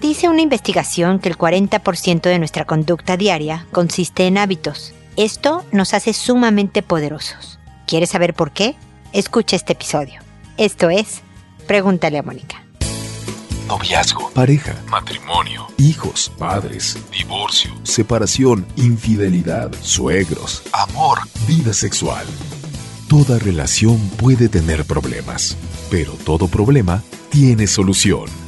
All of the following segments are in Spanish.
Dice una investigación que el 40% de nuestra conducta diaria consiste en hábitos. Esto nos hace sumamente poderosos. ¿Quieres saber por qué? Escucha este episodio. Esto es Pregúntale a Mónica. Noviazgo, pareja, matrimonio, hijos, padres, divorcio, separación, infidelidad, suegros, amor, vida sexual. Toda relación puede tener problemas, pero todo problema tiene solución.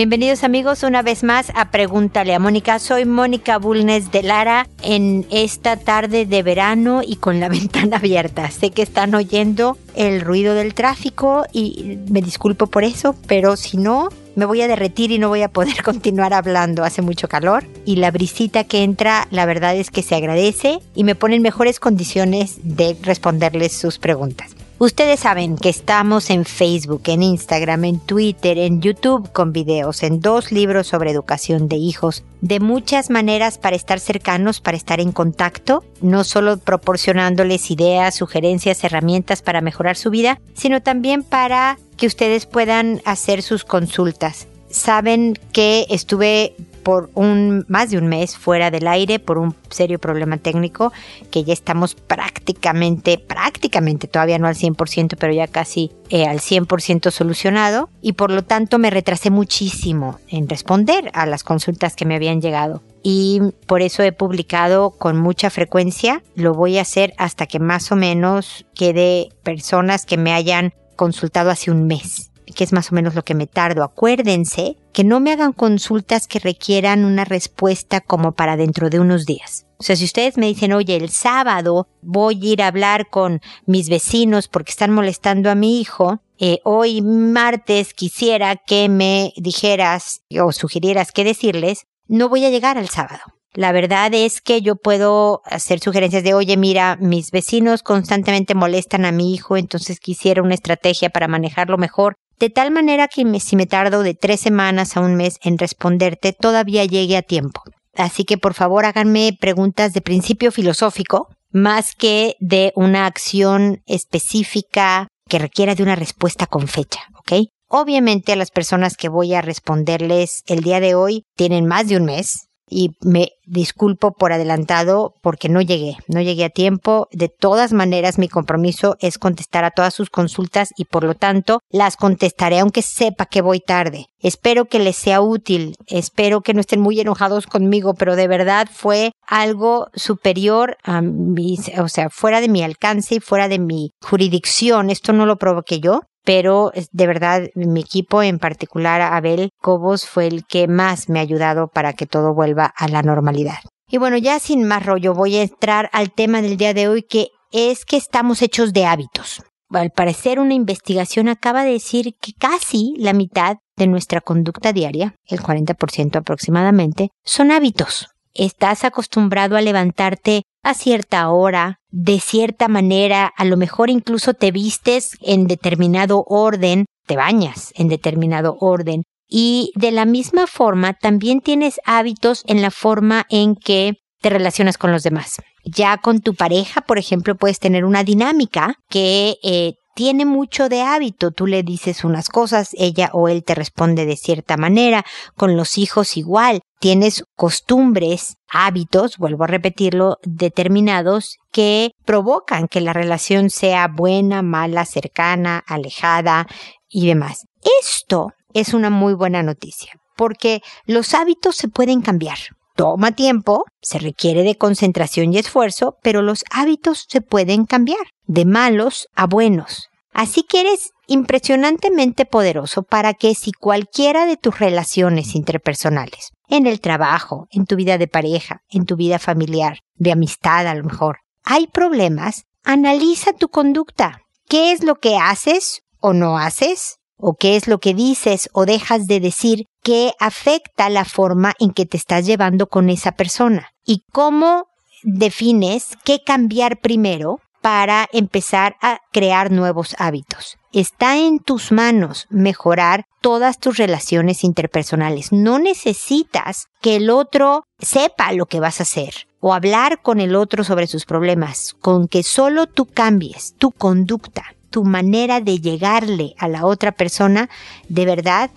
Bienvenidos amigos una vez más a Pregúntale a Mónica. Soy Mónica Bulnes de Lara en esta tarde de verano y con la ventana abierta. Sé que están oyendo el ruido del tráfico y me disculpo por eso, pero si no, me voy a derretir y no voy a poder continuar hablando. Hace mucho calor y la brisita que entra, la verdad es que se agradece y me pone en mejores condiciones de responderles sus preguntas. Ustedes saben que estamos en Facebook, en Instagram, en Twitter, en YouTube con videos, en dos libros sobre educación de hijos, de muchas maneras para estar cercanos, para estar en contacto, no solo proporcionándoles ideas, sugerencias, herramientas para mejorar su vida, sino también para que ustedes puedan hacer sus consultas. Saben que estuve por un más de un mes fuera del aire por un serio problema técnico que ya estamos prácticamente, prácticamente, todavía no al 100%, pero ya casi eh, al 100% solucionado y por lo tanto me retrasé muchísimo en responder a las consultas que me habían llegado. Y por eso he publicado con mucha frecuencia. Lo voy a hacer hasta que más o menos quede personas que me hayan consultado hace un mes que es más o menos lo que me tardo. Acuérdense que no me hagan consultas que requieran una respuesta como para dentro de unos días. O sea, si ustedes me dicen, oye, el sábado voy a ir a hablar con mis vecinos porque están molestando a mi hijo, eh, hoy martes quisiera que me dijeras o sugirieras qué decirles, no voy a llegar al sábado. La verdad es que yo puedo hacer sugerencias de, oye, mira, mis vecinos constantemente molestan a mi hijo, entonces quisiera una estrategia para manejarlo mejor de tal manera que si me tardo de tres semanas a un mes en responderte, todavía llegue a tiempo. Así que por favor háganme preguntas de principio filosófico, más que de una acción específica que requiera de una respuesta con fecha, ¿ok? Obviamente a las personas que voy a responderles el día de hoy tienen más de un mes, y me disculpo por adelantado porque no llegué, no llegué a tiempo. De todas maneras, mi compromiso es contestar a todas sus consultas y por lo tanto las contestaré aunque sepa que voy tarde. Espero que les sea útil, espero que no estén muy enojados conmigo, pero de verdad fue algo superior a mi, o sea, fuera de mi alcance y fuera de mi jurisdicción. Esto no lo provoqué yo, pero de verdad mi equipo, en particular Abel Cobos, fue el que más me ha ayudado para que todo vuelva a la normalidad. Y bueno, ya sin más rollo, voy a entrar al tema del día de hoy, que es que estamos hechos de hábitos. Al parecer, una investigación acaba de decir que casi la mitad de nuestra conducta diaria, el 40% aproximadamente, son hábitos. Estás acostumbrado a levantarte a cierta hora, de cierta manera, a lo mejor incluso te vistes en determinado orden, te bañas en determinado orden. Y de la misma forma, también tienes hábitos en la forma en que te relacionas con los demás. Ya con tu pareja, por ejemplo, puedes tener una dinámica que eh, tiene mucho de hábito. Tú le dices unas cosas, ella o él te responde de cierta manera. Con los hijos igual. Tienes costumbres, hábitos, vuelvo a repetirlo, determinados que provocan que la relación sea buena, mala, cercana, alejada y demás. Esto es una muy buena noticia porque los hábitos se pueden cambiar. Toma tiempo, se requiere de concentración y esfuerzo, pero los hábitos se pueden cambiar de malos a buenos. Así que eres impresionantemente poderoso para que si cualquiera de tus relaciones interpersonales, en el trabajo, en tu vida de pareja, en tu vida familiar, de amistad a lo mejor, hay problemas, analiza tu conducta. ¿Qué es lo que haces o no haces? ¿O qué es lo que dices o dejas de decir que afecta la forma en que te estás llevando con esa persona? ¿Y cómo defines qué cambiar primero para empezar a crear nuevos hábitos. Está en tus manos mejorar todas tus relaciones interpersonales. No necesitas que el otro sepa lo que vas a hacer o hablar con el otro sobre sus problemas. Con que solo tú cambies tu conducta, tu manera de llegarle a la otra persona, de verdad,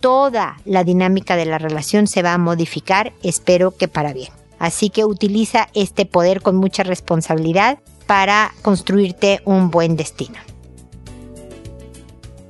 toda la dinámica de la relación se va a modificar, espero que para bien. Así que utiliza este poder con mucha responsabilidad para construirte un buen destino.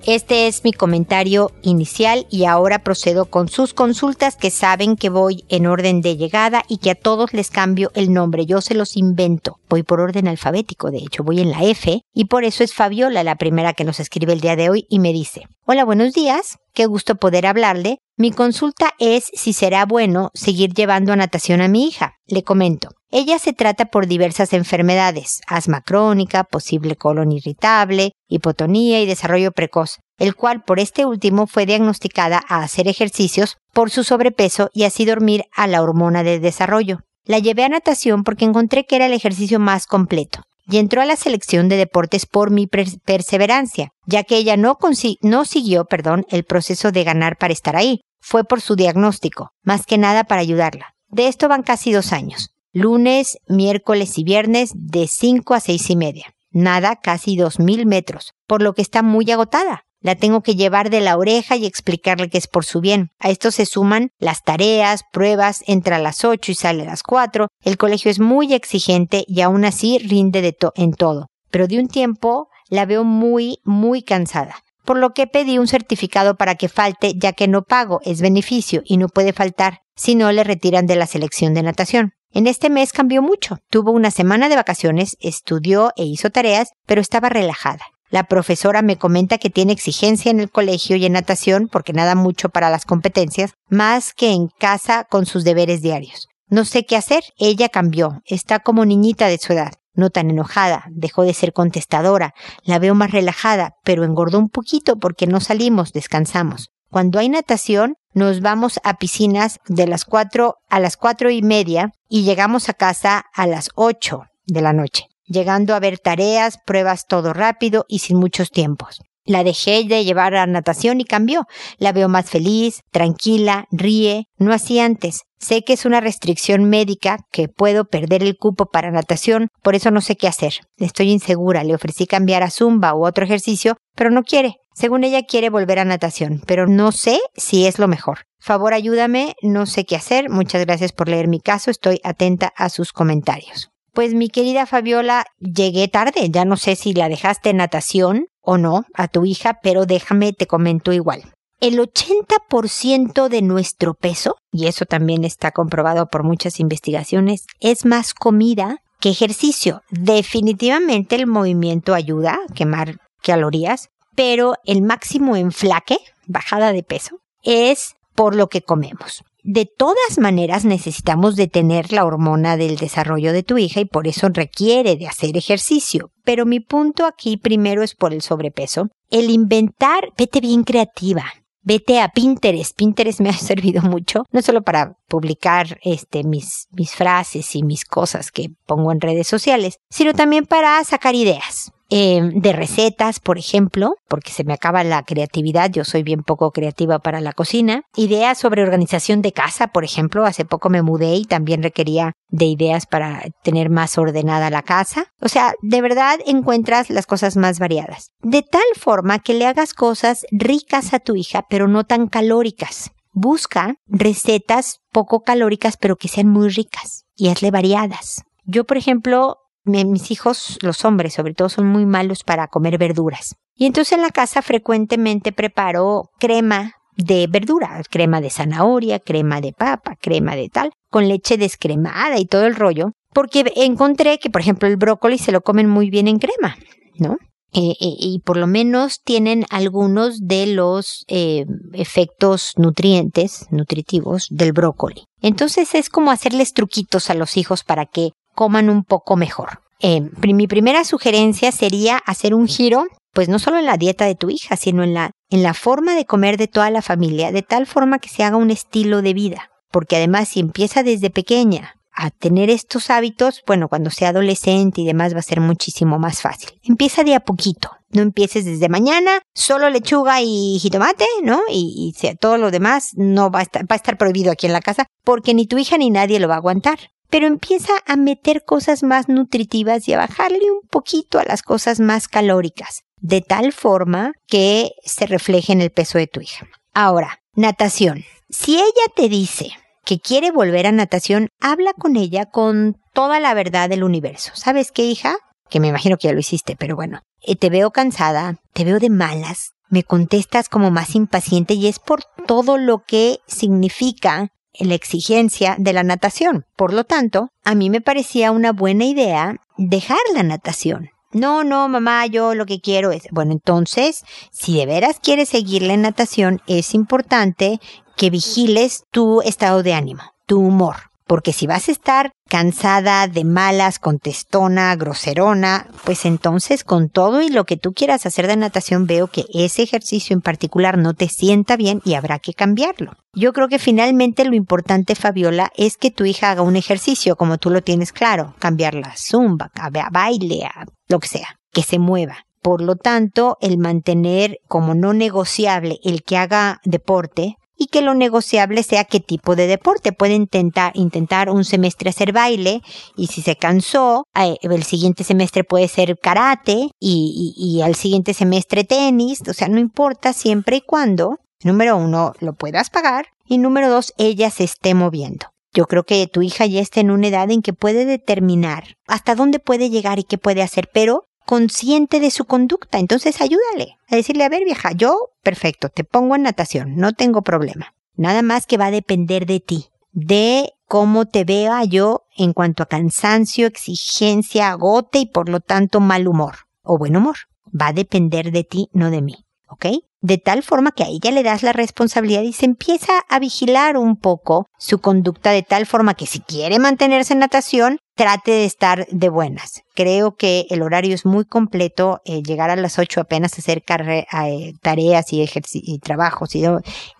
Este es mi comentario inicial y ahora procedo con sus consultas que saben que voy en orden de llegada y que a todos les cambio el nombre. Yo se los invento. Voy por orden alfabético, de hecho, voy en la F y por eso es Fabiola la primera que nos escribe el día de hoy y me dice, hola, buenos días, qué gusto poder hablarle. Mi consulta es si será bueno seguir llevando a natación a mi hija. Le comento. Ella se trata por diversas enfermedades, asma crónica, posible colon irritable, hipotonía y desarrollo precoz, el cual por este último fue diagnosticada a hacer ejercicios por su sobrepeso y así dormir a la hormona de desarrollo. La llevé a natación porque encontré que era el ejercicio más completo y entró a la selección de deportes por mi perseverancia, ya que ella no, no siguió perdón, el proceso de ganar para estar ahí. Fue por su diagnóstico, más que nada para ayudarla. De esto van casi dos años lunes, miércoles y viernes de 5 a seis y media. Nada casi dos mil metros, por lo que está muy agotada. La tengo que llevar de la oreja y explicarle que es por su bien. A esto se suman las tareas, pruebas, entra a las 8 y sale a las 4. El colegio es muy exigente y aún así rinde de en todo. Pero de un tiempo la veo muy, muy cansada. Por lo que pedí un certificado para que falte, ya que no pago, es beneficio y no puede faltar, si no le retiran de la selección de natación. En este mes cambió mucho. Tuvo una semana de vacaciones, estudió e hizo tareas, pero estaba relajada. La profesora me comenta que tiene exigencia en el colegio y en natación porque nada mucho para las competencias, más que en casa con sus deberes diarios. No sé qué hacer, ella cambió, está como niñita de su edad, no tan enojada, dejó de ser contestadora, la veo más relajada, pero engordó un poquito porque no salimos, descansamos. Cuando hay natación, nos vamos a piscinas de las cuatro a las cuatro y media y llegamos a casa a las ocho de la noche, llegando a ver tareas, pruebas todo rápido y sin muchos tiempos. La dejé de llevar a natación y cambió. La veo más feliz, tranquila, ríe, no así antes. Sé que es una restricción médica, que puedo perder el cupo para natación, por eso no sé qué hacer. Estoy insegura, le ofrecí cambiar a zumba u otro ejercicio, pero no quiere. Según ella quiere volver a natación, pero no sé si es lo mejor. Favor ayúdame, no sé qué hacer. Muchas gracias por leer mi caso, estoy atenta a sus comentarios. Pues mi querida Fabiola, llegué tarde, ya no sé si la dejaste en natación o no a tu hija, pero déjame te comento igual. El 80% de nuestro peso, y eso también está comprobado por muchas investigaciones, es más comida que ejercicio. Definitivamente el movimiento ayuda a quemar calorías, pero el máximo enflaque, bajada de peso, es por lo que comemos. De todas maneras necesitamos detener la hormona del desarrollo de tu hija y por eso requiere de hacer ejercicio. Pero mi punto aquí primero es por el sobrepeso. El inventar, vete bien creativa. Vete a Pinterest. Pinterest me ha servido mucho, no solo para publicar este, mis, mis frases y mis cosas que pongo en redes sociales, sino también para sacar ideas. Em, de recetas, por ejemplo, porque se me acaba la creatividad, yo soy bien poco creativa para la cocina. Ideas sobre organización de casa, por ejemplo, hace poco me mudé y también requería de ideas para tener más ordenada la casa. O sea, de verdad encuentras las cosas más variadas. De tal forma que le hagas cosas ricas a tu hija, pero no tan calóricas. Busca recetas poco calóricas, pero que sean muy ricas y hazle variadas. Yo, por ejemplo, mis hijos, los hombres sobre todo, son muy malos para comer verduras. Y entonces en la casa frecuentemente preparo crema de verdura, crema de zanahoria, crema de papa, crema de tal, con leche descremada y todo el rollo, porque encontré que, por ejemplo, el brócoli se lo comen muy bien en crema, ¿no? Eh, eh, y por lo menos tienen algunos de los eh, efectos nutrientes, nutritivos del brócoli. Entonces es como hacerles truquitos a los hijos para que coman un poco mejor. Eh, mi primera sugerencia sería hacer un giro, pues no solo en la dieta de tu hija, sino en la, en la forma de comer de toda la familia, de tal forma que se haga un estilo de vida. Porque además si empieza desde pequeña a tener estos hábitos, bueno, cuando sea adolescente y demás va a ser muchísimo más fácil. Empieza de a poquito. No empieces desde mañana, solo lechuga y jitomate, ¿no? Y, todo lo demás no va a, estar, va a estar prohibido aquí en la casa porque ni tu hija ni nadie lo va a aguantar. Pero empieza a meter cosas más nutritivas y a bajarle un poquito a las cosas más calóricas, de tal forma que se refleje en el peso de tu hija. Ahora, natación. Si ella te dice que quiere volver a natación, habla con ella con toda la verdad del universo. ¿Sabes qué, hija? Que me imagino que ya lo hiciste, pero bueno. Eh, te veo cansada, te veo de malas, me contestas como más impaciente y es por todo lo que significa la exigencia de la natación. Por lo tanto, a mí me parecía una buena idea dejar la natación. No, no, mamá, yo lo que quiero es... Bueno, entonces, si de veras quieres seguir la natación, es importante que vigiles tu estado de ánimo, tu humor. Porque si vas a estar cansada, de malas, contestona, groserona, pues entonces con todo y lo que tú quieras hacer de natación veo que ese ejercicio en particular no te sienta bien y habrá que cambiarlo. Yo creo que finalmente lo importante, Fabiola, es que tu hija haga un ejercicio como tú lo tienes claro, cambiar la zumba, a baile, a lo que sea, que se mueva. Por lo tanto, el mantener como no negociable el que haga deporte, y que lo negociable sea qué tipo de deporte. Puede intentar, intentar un semestre hacer baile y si se cansó, eh, el siguiente semestre puede ser karate y, y, y al siguiente semestre tenis. O sea, no importa siempre y cuando, número uno, lo puedas pagar y número dos, ella se esté moviendo. Yo creo que tu hija ya está en una edad en que puede determinar hasta dónde puede llegar y qué puede hacer, pero consciente de su conducta. Entonces ayúdale a decirle, a ver vieja, yo, perfecto, te pongo en natación, no tengo problema. Nada más que va a depender de ti, de cómo te vea yo en cuanto a cansancio, exigencia, agote y por lo tanto mal humor o buen humor. Va a depender de ti, no de mí. ¿Ok? De tal forma que a ella le das la responsabilidad y se empieza a vigilar un poco su conducta de tal forma que si quiere mantenerse en natación, trate de estar de buenas. Creo que el horario es muy completo, eh, llegar a las 8 apenas a hacer eh, tareas y, y trabajos y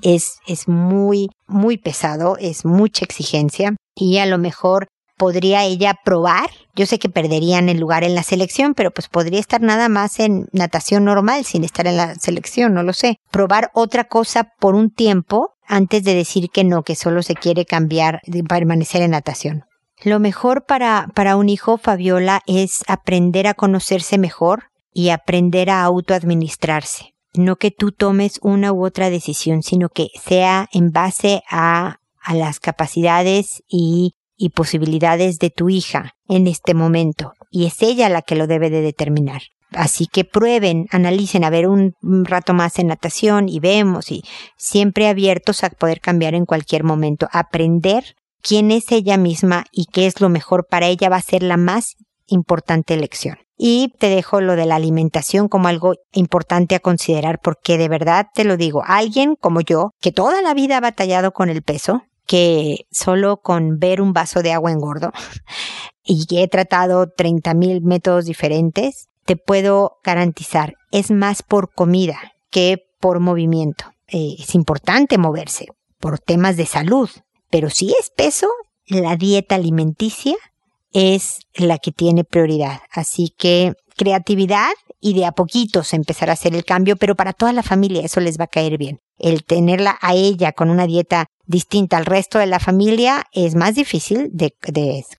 es, es muy, muy pesado, es mucha exigencia y a lo mejor podría ella probar. Yo sé que perderían el lugar en la selección, pero pues podría estar nada más en natación normal sin estar en la selección, no lo sé. Probar otra cosa por un tiempo antes de decir que no, que solo se quiere cambiar, de permanecer en natación. Lo mejor para, para un hijo, Fabiola, es aprender a conocerse mejor y aprender a autoadministrarse. No que tú tomes una u otra decisión, sino que sea en base a, a las capacidades y y posibilidades de tu hija en este momento, y es ella la que lo debe de determinar. Así que prueben, analicen, a ver un rato más en natación y vemos y siempre abiertos a poder cambiar en cualquier momento. Aprender quién es ella misma y qué es lo mejor para ella va a ser la más importante elección. Y te dejo lo de la alimentación como algo importante a considerar porque de verdad te lo digo, alguien como yo, que toda la vida ha batallado con el peso, que solo con ver un vaso de agua engordo y he tratado 30 mil métodos diferentes, te puedo garantizar, es más por comida que por movimiento. Eh, es importante moverse por temas de salud, pero si es peso, la dieta alimenticia es la que tiene prioridad. Así que creatividad y de a poquitos empezar a hacer el cambio, pero para toda la familia eso les va a caer bien. El tenerla a ella con una dieta distinta al resto de la familia es más difícil de,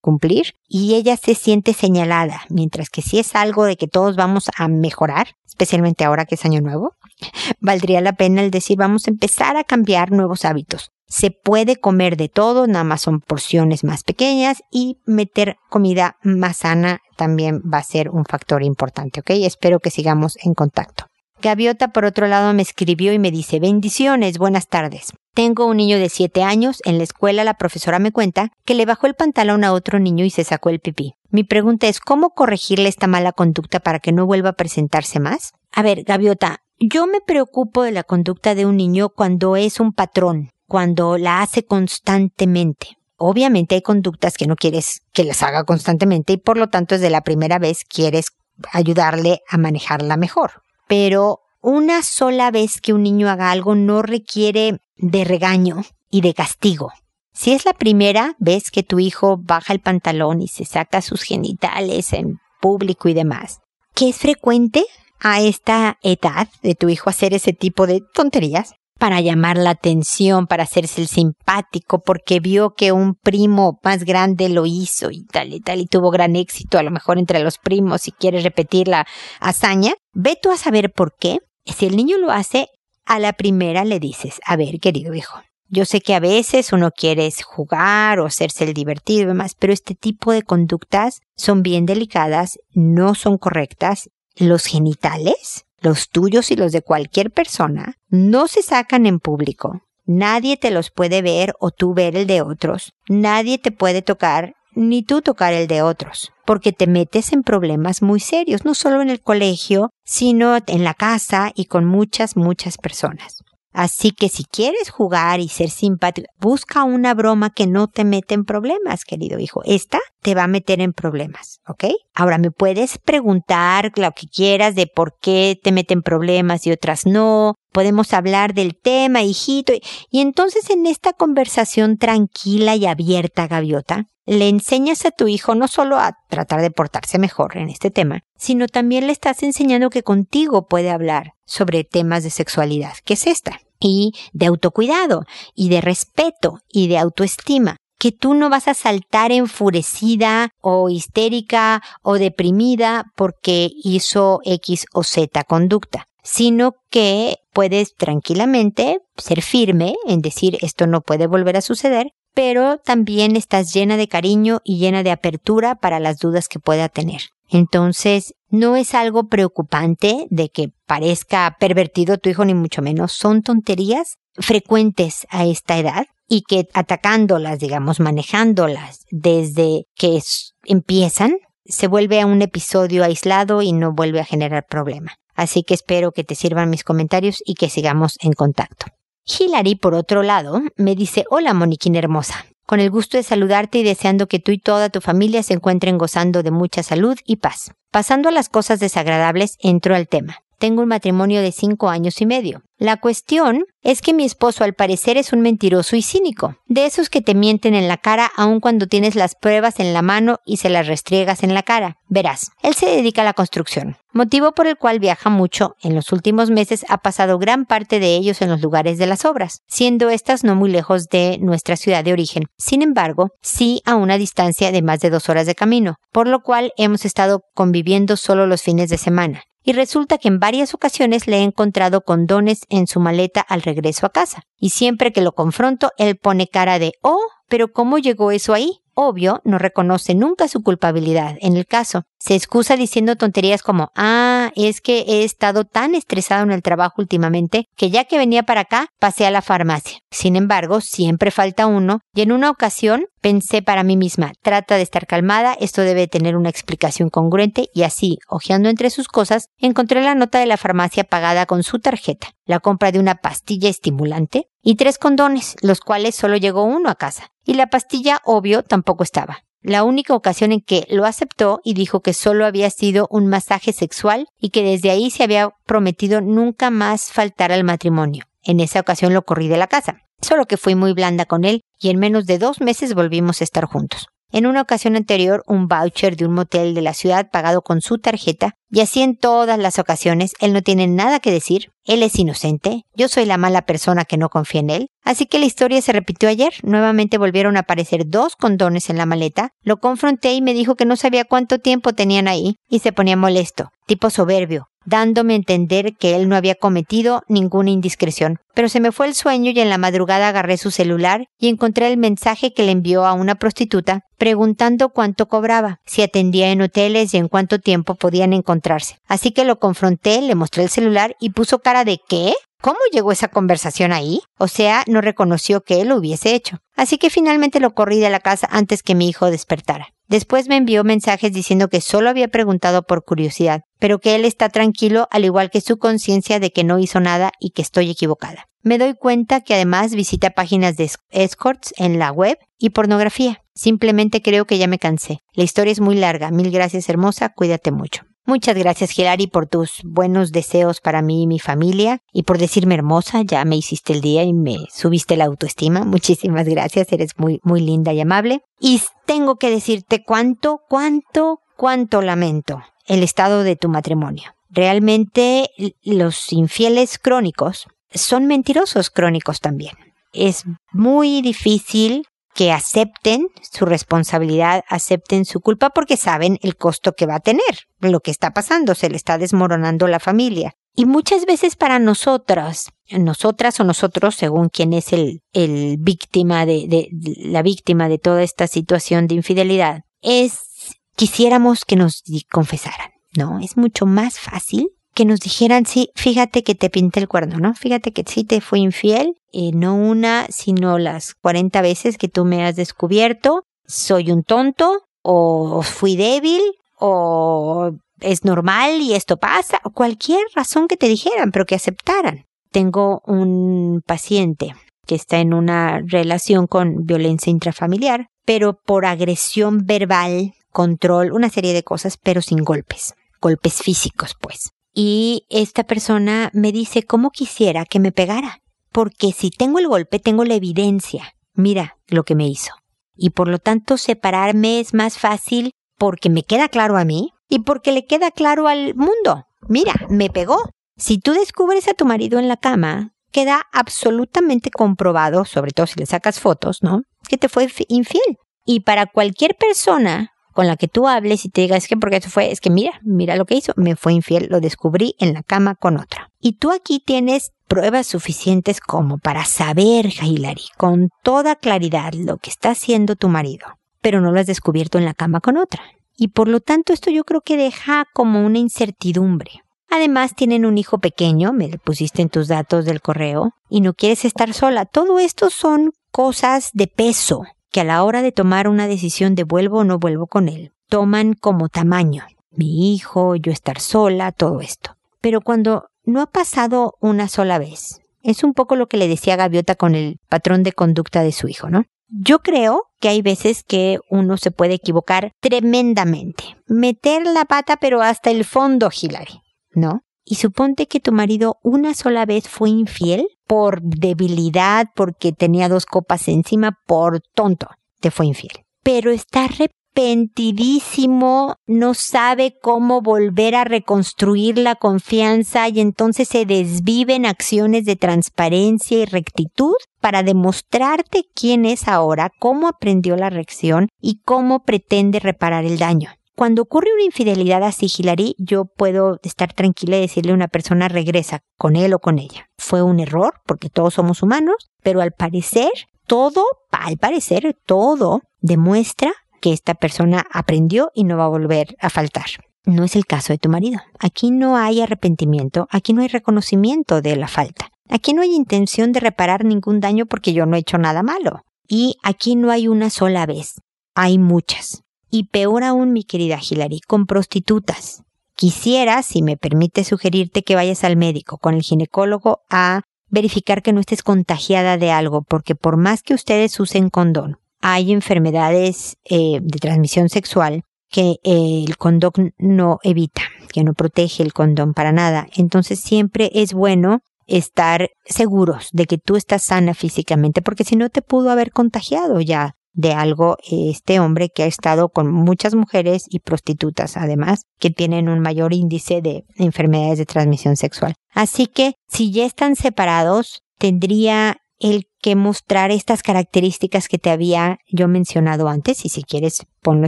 cumplir y ella se siente señalada, mientras que si es algo de que todos vamos a mejorar, especialmente ahora que es año nuevo, valdría la pena el decir vamos a empezar a cambiar nuevos hábitos. Se puede comer de todo, nada más son porciones más pequeñas y meter comida más sana también va a ser un factor importante, ¿ok? Espero que sigamos en contacto. Gaviota, por otro lado, me escribió y me dice, bendiciones, buenas tardes. Tengo un niño de 7 años, en la escuela la profesora me cuenta que le bajó el pantalón a otro niño y se sacó el pipí. Mi pregunta es, ¿cómo corregirle esta mala conducta para que no vuelva a presentarse más? A ver, Gaviota, yo me preocupo de la conducta de un niño cuando es un patrón, cuando la hace constantemente. Obviamente hay conductas que no quieres que las haga constantemente y por lo tanto desde la primera vez quieres ayudarle a manejarla mejor pero una sola vez que un niño haga algo no requiere de regaño y de castigo. Si es la primera vez que tu hijo baja el pantalón y se saca sus genitales en público y demás, que es frecuente a esta edad de tu hijo hacer ese tipo de tonterías para llamar la atención, para hacerse el simpático, porque vio que un primo más grande lo hizo y tal y tal y tuvo gran éxito, a lo mejor entre los primos, si quieres repetir la hazaña, ve tú a saber por qué. Si el niño lo hace, a la primera le dices, a ver, querido hijo, yo sé que a veces uno quiere jugar o hacerse el divertido y demás, pero este tipo de conductas son bien delicadas, no son correctas. Los genitales, los tuyos y los de cualquier persona, no se sacan en público. Nadie te los puede ver o tú ver el de otros. Nadie te puede tocar ni tú tocar el de otros, porque te metes en problemas muy serios, no solo en el colegio, sino en la casa y con muchas, muchas personas. Así que si quieres jugar y ser simpático, busca una broma que no te mete en problemas, querido hijo. Esta te va a meter en problemas, ¿ok? Ahora me puedes preguntar lo que quieras de por qué te meten problemas y otras no. Podemos hablar del tema, hijito. Y entonces en esta conversación tranquila y abierta, gaviota, le enseñas a tu hijo no solo a tratar de portarse mejor en este tema, sino también le estás enseñando que contigo puede hablar sobre temas de sexualidad, que es esta, y de autocuidado, y de respeto, y de autoestima que tú no vas a saltar enfurecida o histérica o deprimida porque hizo X o Z conducta, sino que puedes tranquilamente ser firme en decir esto no puede volver a suceder pero también estás llena de cariño y llena de apertura para las dudas que pueda tener. Entonces, no es algo preocupante de que parezca pervertido tu hijo, ni mucho menos. Son tonterías frecuentes a esta edad y que atacándolas, digamos, manejándolas desde que empiezan, se vuelve a un episodio aislado y no vuelve a generar problema. Así que espero que te sirvan mis comentarios y que sigamos en contacto. Hilary, por otro lado, me dice, hola Moniquín hermosa, con el gusto de saludarte y deseando que tú y toda tu familia se encuentren gozando de mucha salud y paz. Pasando a las cosas desagradables, entro al tema tengo un matrimonio de cinco años y medio. La cuestión es que mi esposo al parecer es un mentiroso y cínico, de esos que te mienten en la cara aun cuando tienes las pruebas en la mano y se las restriegas en la cara. Verás, él se dedica a la construcción, motivo por el cual viaja mucho. En los últimos meses ha pasado gran parte de ellos en los lugares de las obras, siendo estas no muy lejos de nuestra ciudad de origen. Sin embargo, sí a una distancia de más de dos horas de camino, por lo cual hemos estado conviviendo solo los fines de semana y resulta que en varias ocasiones le he encontrado condones en su maleta al regreso a casa. Y siempre que lo confronto, él pone cara de, oh, pero ¿cómo llegó eso ahí? Obvio, no reconoce nunca su culpabilidad en el caso. Se excusa diciendo tonterías como, ah, es que he estado tan estresado en el trabajo últimamente que ya que venía para acá, pasé a la farmacia. Sin embargo, siempre falta uno, y en una ocasión pensé para mí misma, trata de estar calmada, esto debe tener una explicación congruente, y así, hojeando entre sus cosas, encontré la nota de la farmacia pagada con su tarjeta, la compra de una pastilla estimulante y tres condones, los cuales solo llegó uno a casa. Y la pastilla, obvio, tampoco estaba la única ocasión en que lo aceptó y dijo que solo había sido un masaje sexual y que desde ahí se había prometido nunca más faltar al matrimonio. En esa ocasión lo corrí de la casa, solo que fui muy blanda con él y en menos de dos meses volvimos a estar juntos. En una ocasión anterior, un voucher de un motel de la ciudad pagado con su tarjeta, y así en todas las ocasiones, él no tiene nada que decir, él es inocente, yo soy la mala persona que no confía en él, así que la historia se repitió ayer, nuevamente volvieron a aparecer dos condones en la maleta, lo confronté y me dijo que no sabía cuánto tiempo tenían ahí, y se ponía molesto, tipo soberbio, dándome a entender que él no había cometido ninguna indiscreción. Pero se me fue el sueño y en la madrugada agarré su celular y encontré el mensaje que le envió a una prostituta preguntando cuánto cobraba, si atendía en hoteles y en cuánto tiempo podían encontrarse. Así que lo confronté, le mostré el celular y puso cara de ¿qué? ¿Cómo llegó esa conversación ahí? O sea, no reconoció que él lo hubiese hecho. Así que finalmente lo corrí de la casa antes que mi hijo despertara. Después me envió mensajes diciendo que solo había preguntado por curiosidad, pero que él está tranquilo al igual que su conciencia de que no hizo nada y que estoy equivocada. Me doy cuenta que además visita páginas de escorts en la web y pornografía. Simplemente creo que ya me cansé. La historia es muy larga. Mil gracias hermosa, cuídate mucho. Muchas gracias, Hilary, por tus buenos deseos para mí y mi familia y por decirme hermosa. Ya me hiciste el día y me subiste la autoestima. Muchísimas gracias. Eres muy, muy linda y amable. Y tengo que decirte cuánto, cuánto, cuánto lamento el estado de tu matrimonio. Realmente los infieles crónicos son mentirosos crónicos también. Es muy difícil que acepten su responsabilidad, acepten su culpa porque saben el costo que va a tener. Lo que está pasando, se le está desmoronando la familia. Y muchas veces para nosotras, nosotras o nosotros, según quien es el, el víctima de, de, la víctima de toda esta situación de infidelidad, es quisiéramos que nos confesaran. No, es mucho más fácil que nos dijeran, sí, fíjate que te pinté el cuerno, ¿no? Fíjate que sí te fui infiel, eh, no una, sino las 40 veces que tú me has descubierto, soy un tonto, o fui débil, o es normal y esto pasa, o cualquier razón que te dijeran, pero que aceptaran. Tengo un paciente que está en una relación con violencia intrafamiliar, pero por agresión verbal, control, una serie de cosas, pero sin golpes, golpes físicos, pues y esta persona me dice cómo quisiera que me pegara, porque si tengo el golpe tengo la evidencia. Mira lo que me hizo. Y por lo tanto separarme es más fácil porque me queda claro a mí y porque le queda claro al mundo. Mira, me pegó. Si tú descubres a tu marido en la cama, queda absolutamente comprobado, sobre todo si le sacas fotos, ¿no? Que te fue infiel. Y para cualquier persona con la que tú hables y te digas que porque eso fue, es que mira, mira lo que hizo, me fue infiel, lo descubrí en la cama con otra. Y tú aquí tienes pruebas suficientes como para saber, Hilary, con toda claridad lo que está haciendo tu marido, pero no lo has descubierto en la cama con otra. Y por lo tanto esto yo creo que deja como una incertidumbre. Además tienen un hijo pequeño, me pusiste en tus datos del correo, y no quieres estar sola. Todo esto son cosas de peso que a la hora de tomar una decisión de vuelvo o no vuelvo con él, toman como tamaño. Mi hijo, yo estar sola, todo esto. Pero cuando no ha pasado una sola vez, es un poco lo que le decía Gaviota con el patrón de conducta de su hijo, ¿no? Yo creo que hay veces que uno se puede equivocar tremendamente. Meter la pata pero hasta el fondo, Hilary, ¿no? Y suponte que tu marido una sola vez fue infiel por debilidad, porque tenía dos copas encima, por tonto, te fue infiel. Pero está arrepentidísimo, no sabe cómo volver a reconstruir la confianza y entonces se desvive en acciones de transparencia y rectitud para demostrarte quién es ahora, cómo aprendió la reacción y cómo pretende reparar el daño. Cuando ocurre una infidelidad así, Hilary, yo puedo estar tranquila y decirle a una persona regresa con él o con ella. Fue un error, porque todos somos humanos, pero al parecer, todo, al parecer, todo demuestra que esta persona aprendió y no va a volver a faltar. No es el caso de tu marido. Aquí no hay arrepentimiento, aquí no hay reconocimiento de la falta. Aquí no hay intención de reparar ningún daño porque yo no he hecho nada malo. Y aquí no hay una sola vez, hay muchas. Y peor aún, mi querida Hilary, con prostitutas. Quisiera, si me permite sugerirte que vayas al médico con el ginecólogo a verificar que no estés contagiada de algo, porque por más que ustedes usen condón, hay enfermedades eh, de transmisión sexual que eh, el condón no evita, que no protege el condón para nada. Entonces siempre es bueno estar seguros de que tú estás sana físicamente, porque si no te pudo haber contagiado ya de algo este hombre que ha estado con muchas mujeres y prostitutas además que tienen un mayor índice de enfermedades de transmisión sexual. Así que si ya están separados, tendría el que mostrar estas características que te había yo mencionado antes y si quieres ponlo a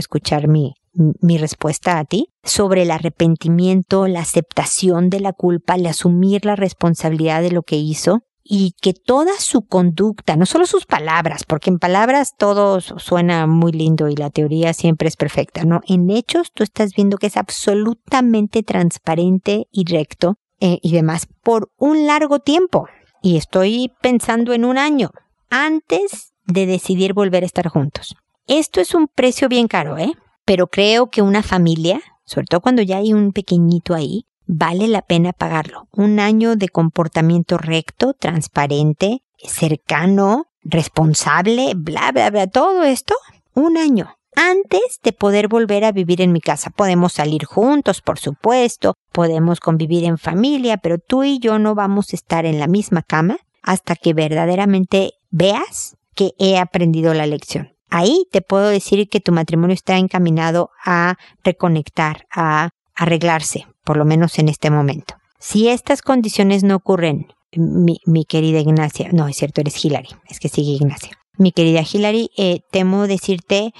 escuchar mi, mi respuesta a ti sobre el arrepentimiento, la aceptación de la culpa, el asumir la responsabilidad de lo que hizo y que toda su conducta, no solo sus palabras, porque en palabras todo suena muy lindo y la teoría siempre es perfecta, ¿no? En hechos tú estás viendo que es absolutamente transparente y recto eh, y demás por un largo tiempo. Y estoy pensando en un año antes de decidir volver a estar juntos. Esto es un precio bien caro, ¿eh? Pero creo que una familia, sobre todo cuando ya hay un pequeñito ahí, vale la pena pagarlo. Un año de comportamiento recto, transparente, cercano, responsable, bla, bla, bla, todo esto, un año. antes de poder volver a vivir en mi casa. Podemos salir juntos, por supuesto, podemos convivir en familia, pero tú y yo no vamos a estar en la misma cama hasta que verdaderamente veas que he aprendido la lección. Ahí te puedo decir que tu matrimonio está encaminado a reconectar, a arreglarse, por lo menos en este momento. Si estas condiciones no ocurren, mi, querida Ignacia, no es cierto, eres Hilary, es que sigue Ignacia. Mi querida Hilary, eh, temo decirte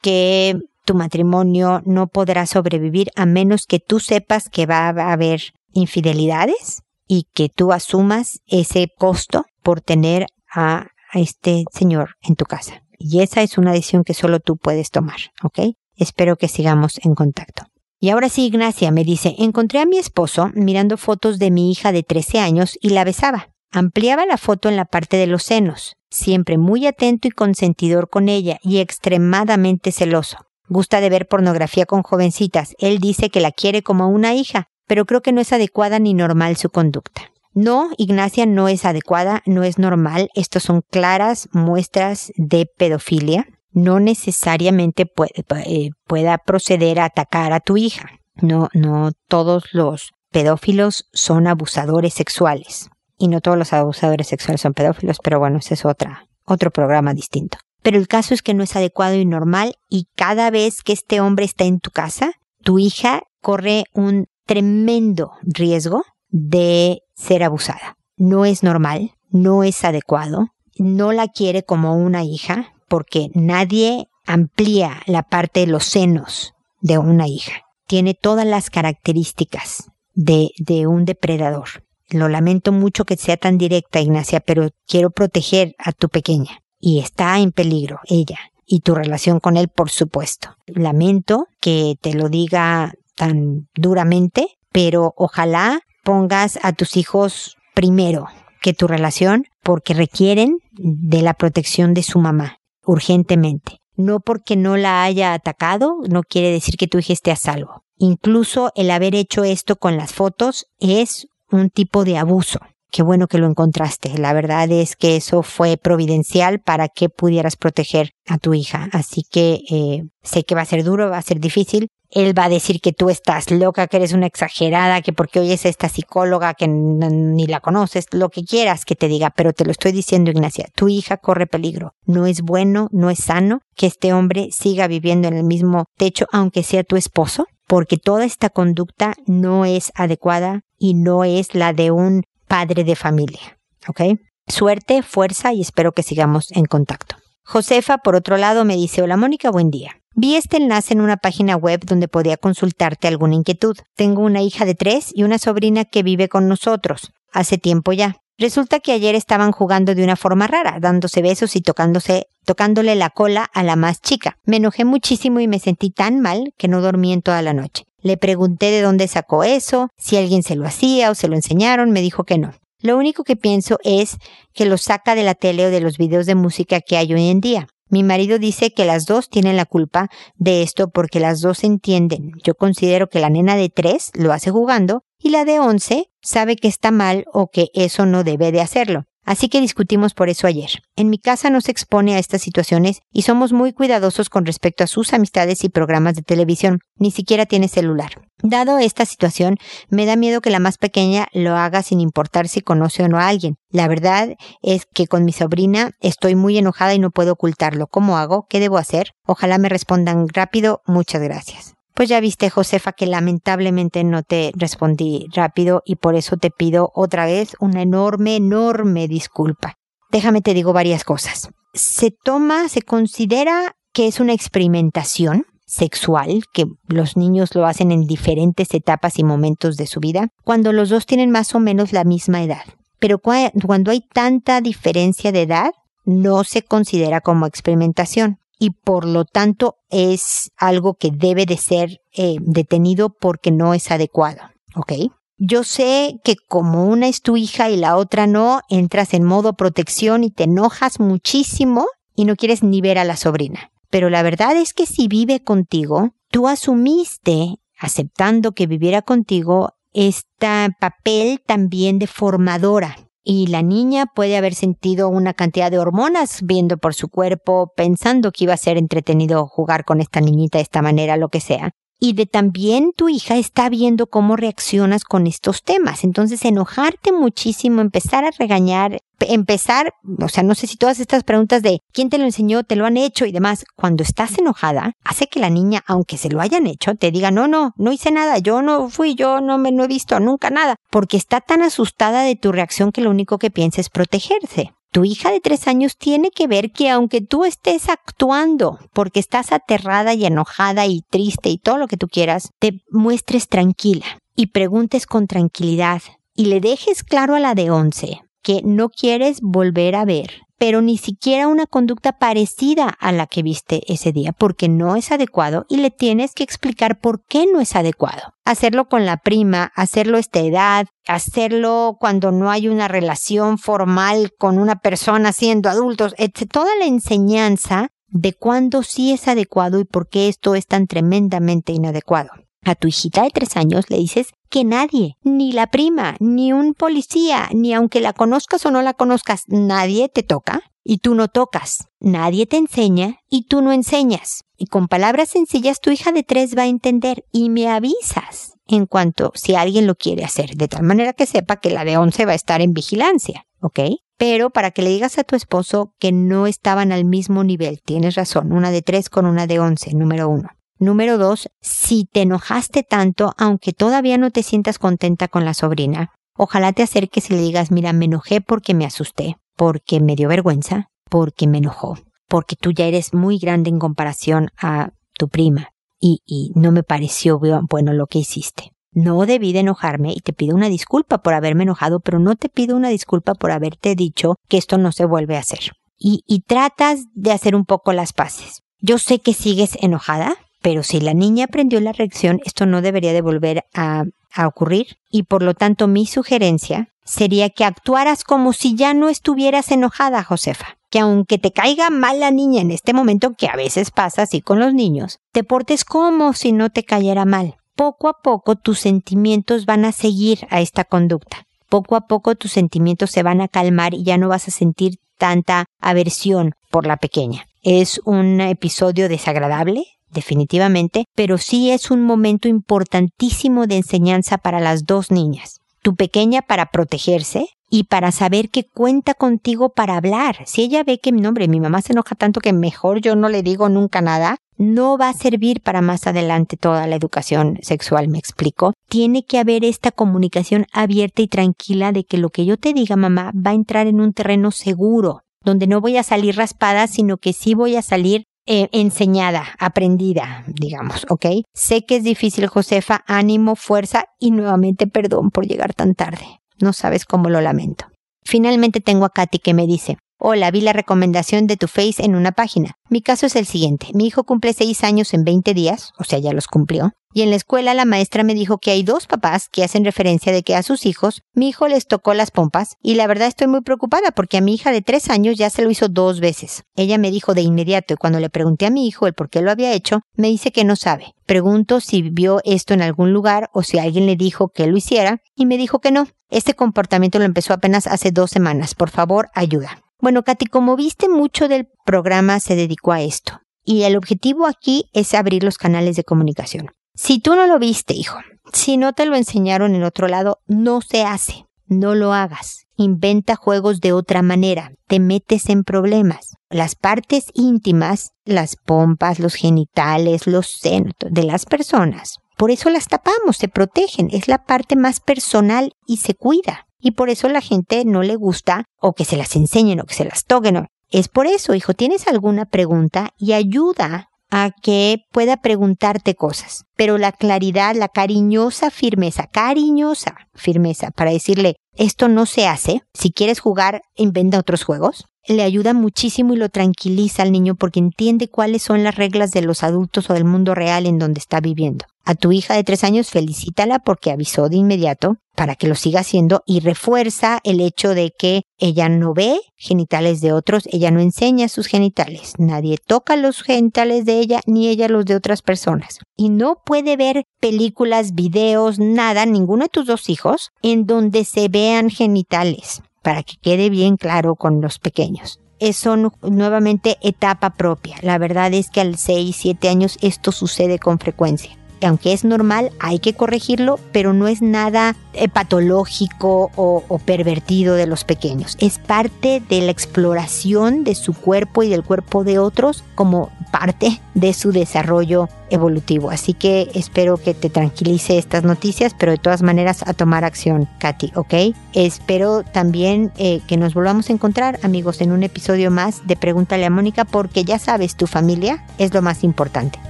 que tu matrimonio no podrá sobrevivir a menos que tú sepas que va a haber infidelidades y que tú asumas ese costo por tener a, este señor en tu casa. Y esa es una decisión que solo tú puedes tomar, ¿ok? Espero que sigamos en contacto. Y ahora sí, Ignacia me dice, encontré a mi esposo mirando fotos de mi hija de 13 años y la besaba. Ampliaba la foto en la parte de los senos, siempre muy atento y consentidor con ella y extremadamente celoso. Gusta de ver pornografía con jovencitas. Él dice que la quiere como una hija, pero creo que no es adecuada ni normal su conducta. No, Ignacia no es adecuada, no es normal. Estos son claras muestras de pedofilia. No necesariamente puede, eh, pueda proceder a atacar a tu hija. No, no todos los pedófilos son abusadores sexuales y no todos los abusadores sexuales son pedófilos, pero bueno, ese es otra, otro programa distinto. Pero el caso es que no es adecuado y normal y cada vez que este hombre está en tu casa, tu hija corre un tremendo riesgo de ser abusada. No es normal, no es adecuado, no la quiere como una hija porque nadie amplía la parte de los senos de una hija. Tiene todas las características de, de un depredador. Lo lamento mucho que sea tan directa, Ignacia, pero quiero proteger a tu pequeña. Y está en peligro ella y tu relación con él, por supuesto. Lamento que te lo diga tan duramente, pero ojalá pongas a tus hijos primero que tu relación porque requieren de la protección de su mamá urgentemente. No porque no la haya atacado, no quiere decir que tu hija esté a salvo. Incluso el haber hecho esto con las fotos es un tipo de abuso. Qué bueno que lo encontraste. La verdad es que eso fue providencial para que pudieras proteger a tu hija. Así que eh, sé que va a ser duro, va a ser difícil. Él va a decir que tú estás loca, que eres una exagerada, que porque oyes a esta psicóloga que ni la conoces, lo que quieras que te diga, pero te lo estoy diciendo, Ignacia, tu hija corre peligro. No es bueno, no es sano que este hombre siga viviendo en el mismo techo, aunque sea tu esposo, porque toda esta conducta no es adecuada y no es la de un padre de familia. ¿Ok? Suerte, fuerza y espero que sigamos en contacto. Josefa, por otro lado, me dice, hola Mónica, buen día. Vi este enlace en una página web donde podía consultarte alguna inquietud. Tengo una hija de tres y una sobrina que vive con nosotros. Hace tiempo ya. Resulta que ayer estaban jugando de una forma rara, dándose besos y tocándose, tocándole la cola a la más chica. Me enojé muchísimo y me sentí tan mal que no dormí en toda la noche. Le pregunté de dónde sacó eso, si alguien se lo hacía o se lo enseñaron, me dijo que no. Lo único que pienso es que lo saca de la tele o de los videos de música que hay hoy en día. Mi marido dice que las dos tienen la culpa de esto porque las dos entienden. Yo considero que la nena de tres lo hace jugando y la de once sabe que está mal o que eso no debe de hacerlo. Así que discutimos por eso ayer. En mi casa no se expone a estas situaciones y somos muy cuidadosos con respecto a sus amistades y programas de televisión. Ni siquiera tiene celular. Dado esta situación, me da miedo que la más pequeña lo haga sin importar si conoce o no a alguien. La verdad es que con mi sobrina estoy muy enojada y no puedo ocultarlo. ¿Cómo hago? ¿Qué debo hacer? Ojalá me respondan rápido. Muchas gracias. Pues ya viste, Josefa, que lamentablemente no te respondí rápido y por eso te pido otra vez una enorme, enorme disculpa. Déjame te digo varias cosas. Se toma, se considera que es una experimentación sexual, que los niños lo hacen en diferentes etapas y momentos de su vida, cuando los dos tienen más o menos la misma edad. Pero cuando hay tanta diferencia de edad, no se considera como experimentación y por lo tanto es algo que debe de ser eh, detenido porque no es adecuado. ¿Ok? Yo sé que como una es tu hija y la otra no, entras en modo protección y te enojas muchísimo y no quieres ni ver a la sobrina. Pero la verdad es que si vive contigo, tú asumiste, aceptando que viviera contigo, este papel también de formadora y la niña puede haber sentido una cantidad de hormonas viendo por su cuerpo, pensando que iba a ser entretenido jugar con esta niñita de esta manera, lo que sea y de también tu hija está viendo cómo reaccionas con estos temas. Entonces, enojarte muchísimo, empezar a regañar, empezar, o sea, no sé si todas estas preguntas de quién te lo enseñó, te lo han hecho y demás, cuando estás enojada, hace que la niña, aunque se lo hayan hecho, te diga, no, no, no hice nada, yo no fui, yo no me no he visto nunca nada, porque está tan asustada de tu reacción que lo único que piensa es protegerse. Tu hija de tres años tiene que ver que aunque tú estés actuando porque estás aterrada y enojada y triste y todo lo que tú quieras, te muestres tranquila y preguntes con tranquilidad y le dejes claro a la de once que no quieres volver a ver pero ni siquiera una conducta parecida a la que viste ese día, porque no es adecuado y le tienes que explicar por qué no es adecuado. Hacerlo con la prima, hacerlo a esta edad, hacerlo cuando no hay una relación formal con una persona siendo adultos. Toda la enseñanza de cuándo sí es adecuado y por qué esto es tan tremendamente inadecuado. A tu hijita de tres años le dices que nadie, ni la prima, ni un policía, ni aunque la conozcas o no la conozcas, nadie te toca y tú no tocas. Nadie te enseña y tú no enseñas. Y con palabras sencillas tu hija de tres va a entender y me avisas en cuanto si alguien lo quiere hacer, de tal manera que sepa que la de once va a estar en vigilancia, ¿ok? Pero para que le digas a tu esposo que no estaban al mismo nivel, tienes razón, una de tres con una de once, número uno. Número dos, si te enojaste tanto, aunque todavía no te sientas contenta con la sobrina, ojalá te acerques y le digas, mira, me enojé porque me asusté, porque me dio vergüenza, porque me enojó, porque tú ya eres muy grande en comparación a tu prima y, y no me pareció bueno lo que hiciste. No debí de enojarme y te pido una disculpa por haberme enojado, pero no te pido una disculpa por haberte dicho que esto no se vuelve a hacer. Y, y tratas de hacer un poco las paces. Yo sé que sigues enojada, pero si la niña aprendió la reacción, esto no debería de volver a, ocurrir y por lo tanto mi sugerencia sería que actuaras como si ya no estuvieras enojada, Josefa. Que aunque te caiga mal la niña en este momento, que a veces pasa así con los niños, te portes como si no te cayera mal. Poco a poco tus sentimientos van a seguir a esta conducta. Poco a poco tus sentimientos se van a calmar y ya no vas a sentir tanta aversión por la pequeña. Es un episodio desagradable, definitivamente, pero sí es un momento importantísimo de enseñanza para las dos niñas. Tu pequeña para protegerse y para saber que cuenta contigo para hablar. Si ella ve que, nombre, mi mamá se enoja tanto que mejor yo no le digo nunca nada, no va a servir para más adelante toda la educación sexual, me explico. Tiene que haber esta comunicación abierta y tranquila de que lo que yo te diga, mamá, va a entrar en un terreno seguro, donde no voy a salir raspada, sino que sí voy a salir eh, enseñada, aprendida, digamos, ¿ok? Sé que es difícil, Josefa, ánimo, fuerza y nuevamente perdón por llegar tan tarde. No sabes cómo lo lamento. Finalmente tengo a Katy que me dice, Hola, vi la recomendación de tu Face en una página. Mi caso es el siguiente. Mi hijo cumple seis años en 20 días, o sea, ya los cumplió. Y en la escuela la maestra me dijo que hay dos papás que hacen referencia de que a sus hijos mi hijo les tocó las pompas y la verdad estoy muy preocupada porque a mi hija de tres años ya se lo hizo dos veces. Ella me dijo de inmediato y cuando le pregunté a mi hijo el por qué lo había hecho, me dice que no sabe. Pregunto si vio esto en algún lugar o si alguien le dijo que lo hiciera y me dijo que no. Este comportamiento lo empezó apenas hace dos semanas. Por favor, ayuda. Bueno, Katy, como viste, mucho del programa se dedicó a esto. Y el objetivo aquí es abrir los canales de comunicación. Si tú no lo viste, hijo, si no te lo enseñaron en otro lado, no se hace. No lo hagas. Inventa juegos de otra manera. Te metes en problemas. Las partes íntimas, las pompas, los genitales, los senos de las personas. Por eso las tapamos, se protegen. Es la parte más personal y se cuida. Y por eso la gente no le gusta o que se las enseñen o que se las toquen. Es por eso, hijo, tienes alguna pregunta y ayuda a que pueda preguntarte cosas. Pero la claridad, la cariñosa firmeza, cariñosa firmeza para decirle, esto no se hace, si quieres jugar, inventa otros juegos, le ayuda muchísimo y lo tranquiliza al niño porque entiende cuáles son las reglas de los adultos o del mundo real en donde está viviendo. A tu hija de tres años felicítala porque avisó de inmediato para que lo siga haciendo y refuerza el hecho de que ella no ve genitales de otros, ella no enseña sus genitales, nadie toca los genitales de ella ni ella los de otras personas. Y no puede ver películas, videos, nada, ninguno de tus dos hijos en donde se vean genitales. Para que quede bien claro con los pequeños. Eso nuevamente etapa propia. La verdad es que al 6, 7 años esto sucede con frecuencia aunque es normal, hay que corregirlo, pero no es nada eh, patológico o, pervertido de los pequeños. Es parte de la exploración de su cuerpo y del cuerpo de otros como parte de su desarrollo evolutivo. Así que espero que te tranquilice estas noticias, pero de todas maneras a tomar acción, Katy, ¿ok? Espero también eh, que nos volvamos a encontrar, amigos, en un episodio más de Pregúntale a Mónica, porque ya sabes, tu familia es lo más importante.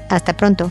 Hasta pronto.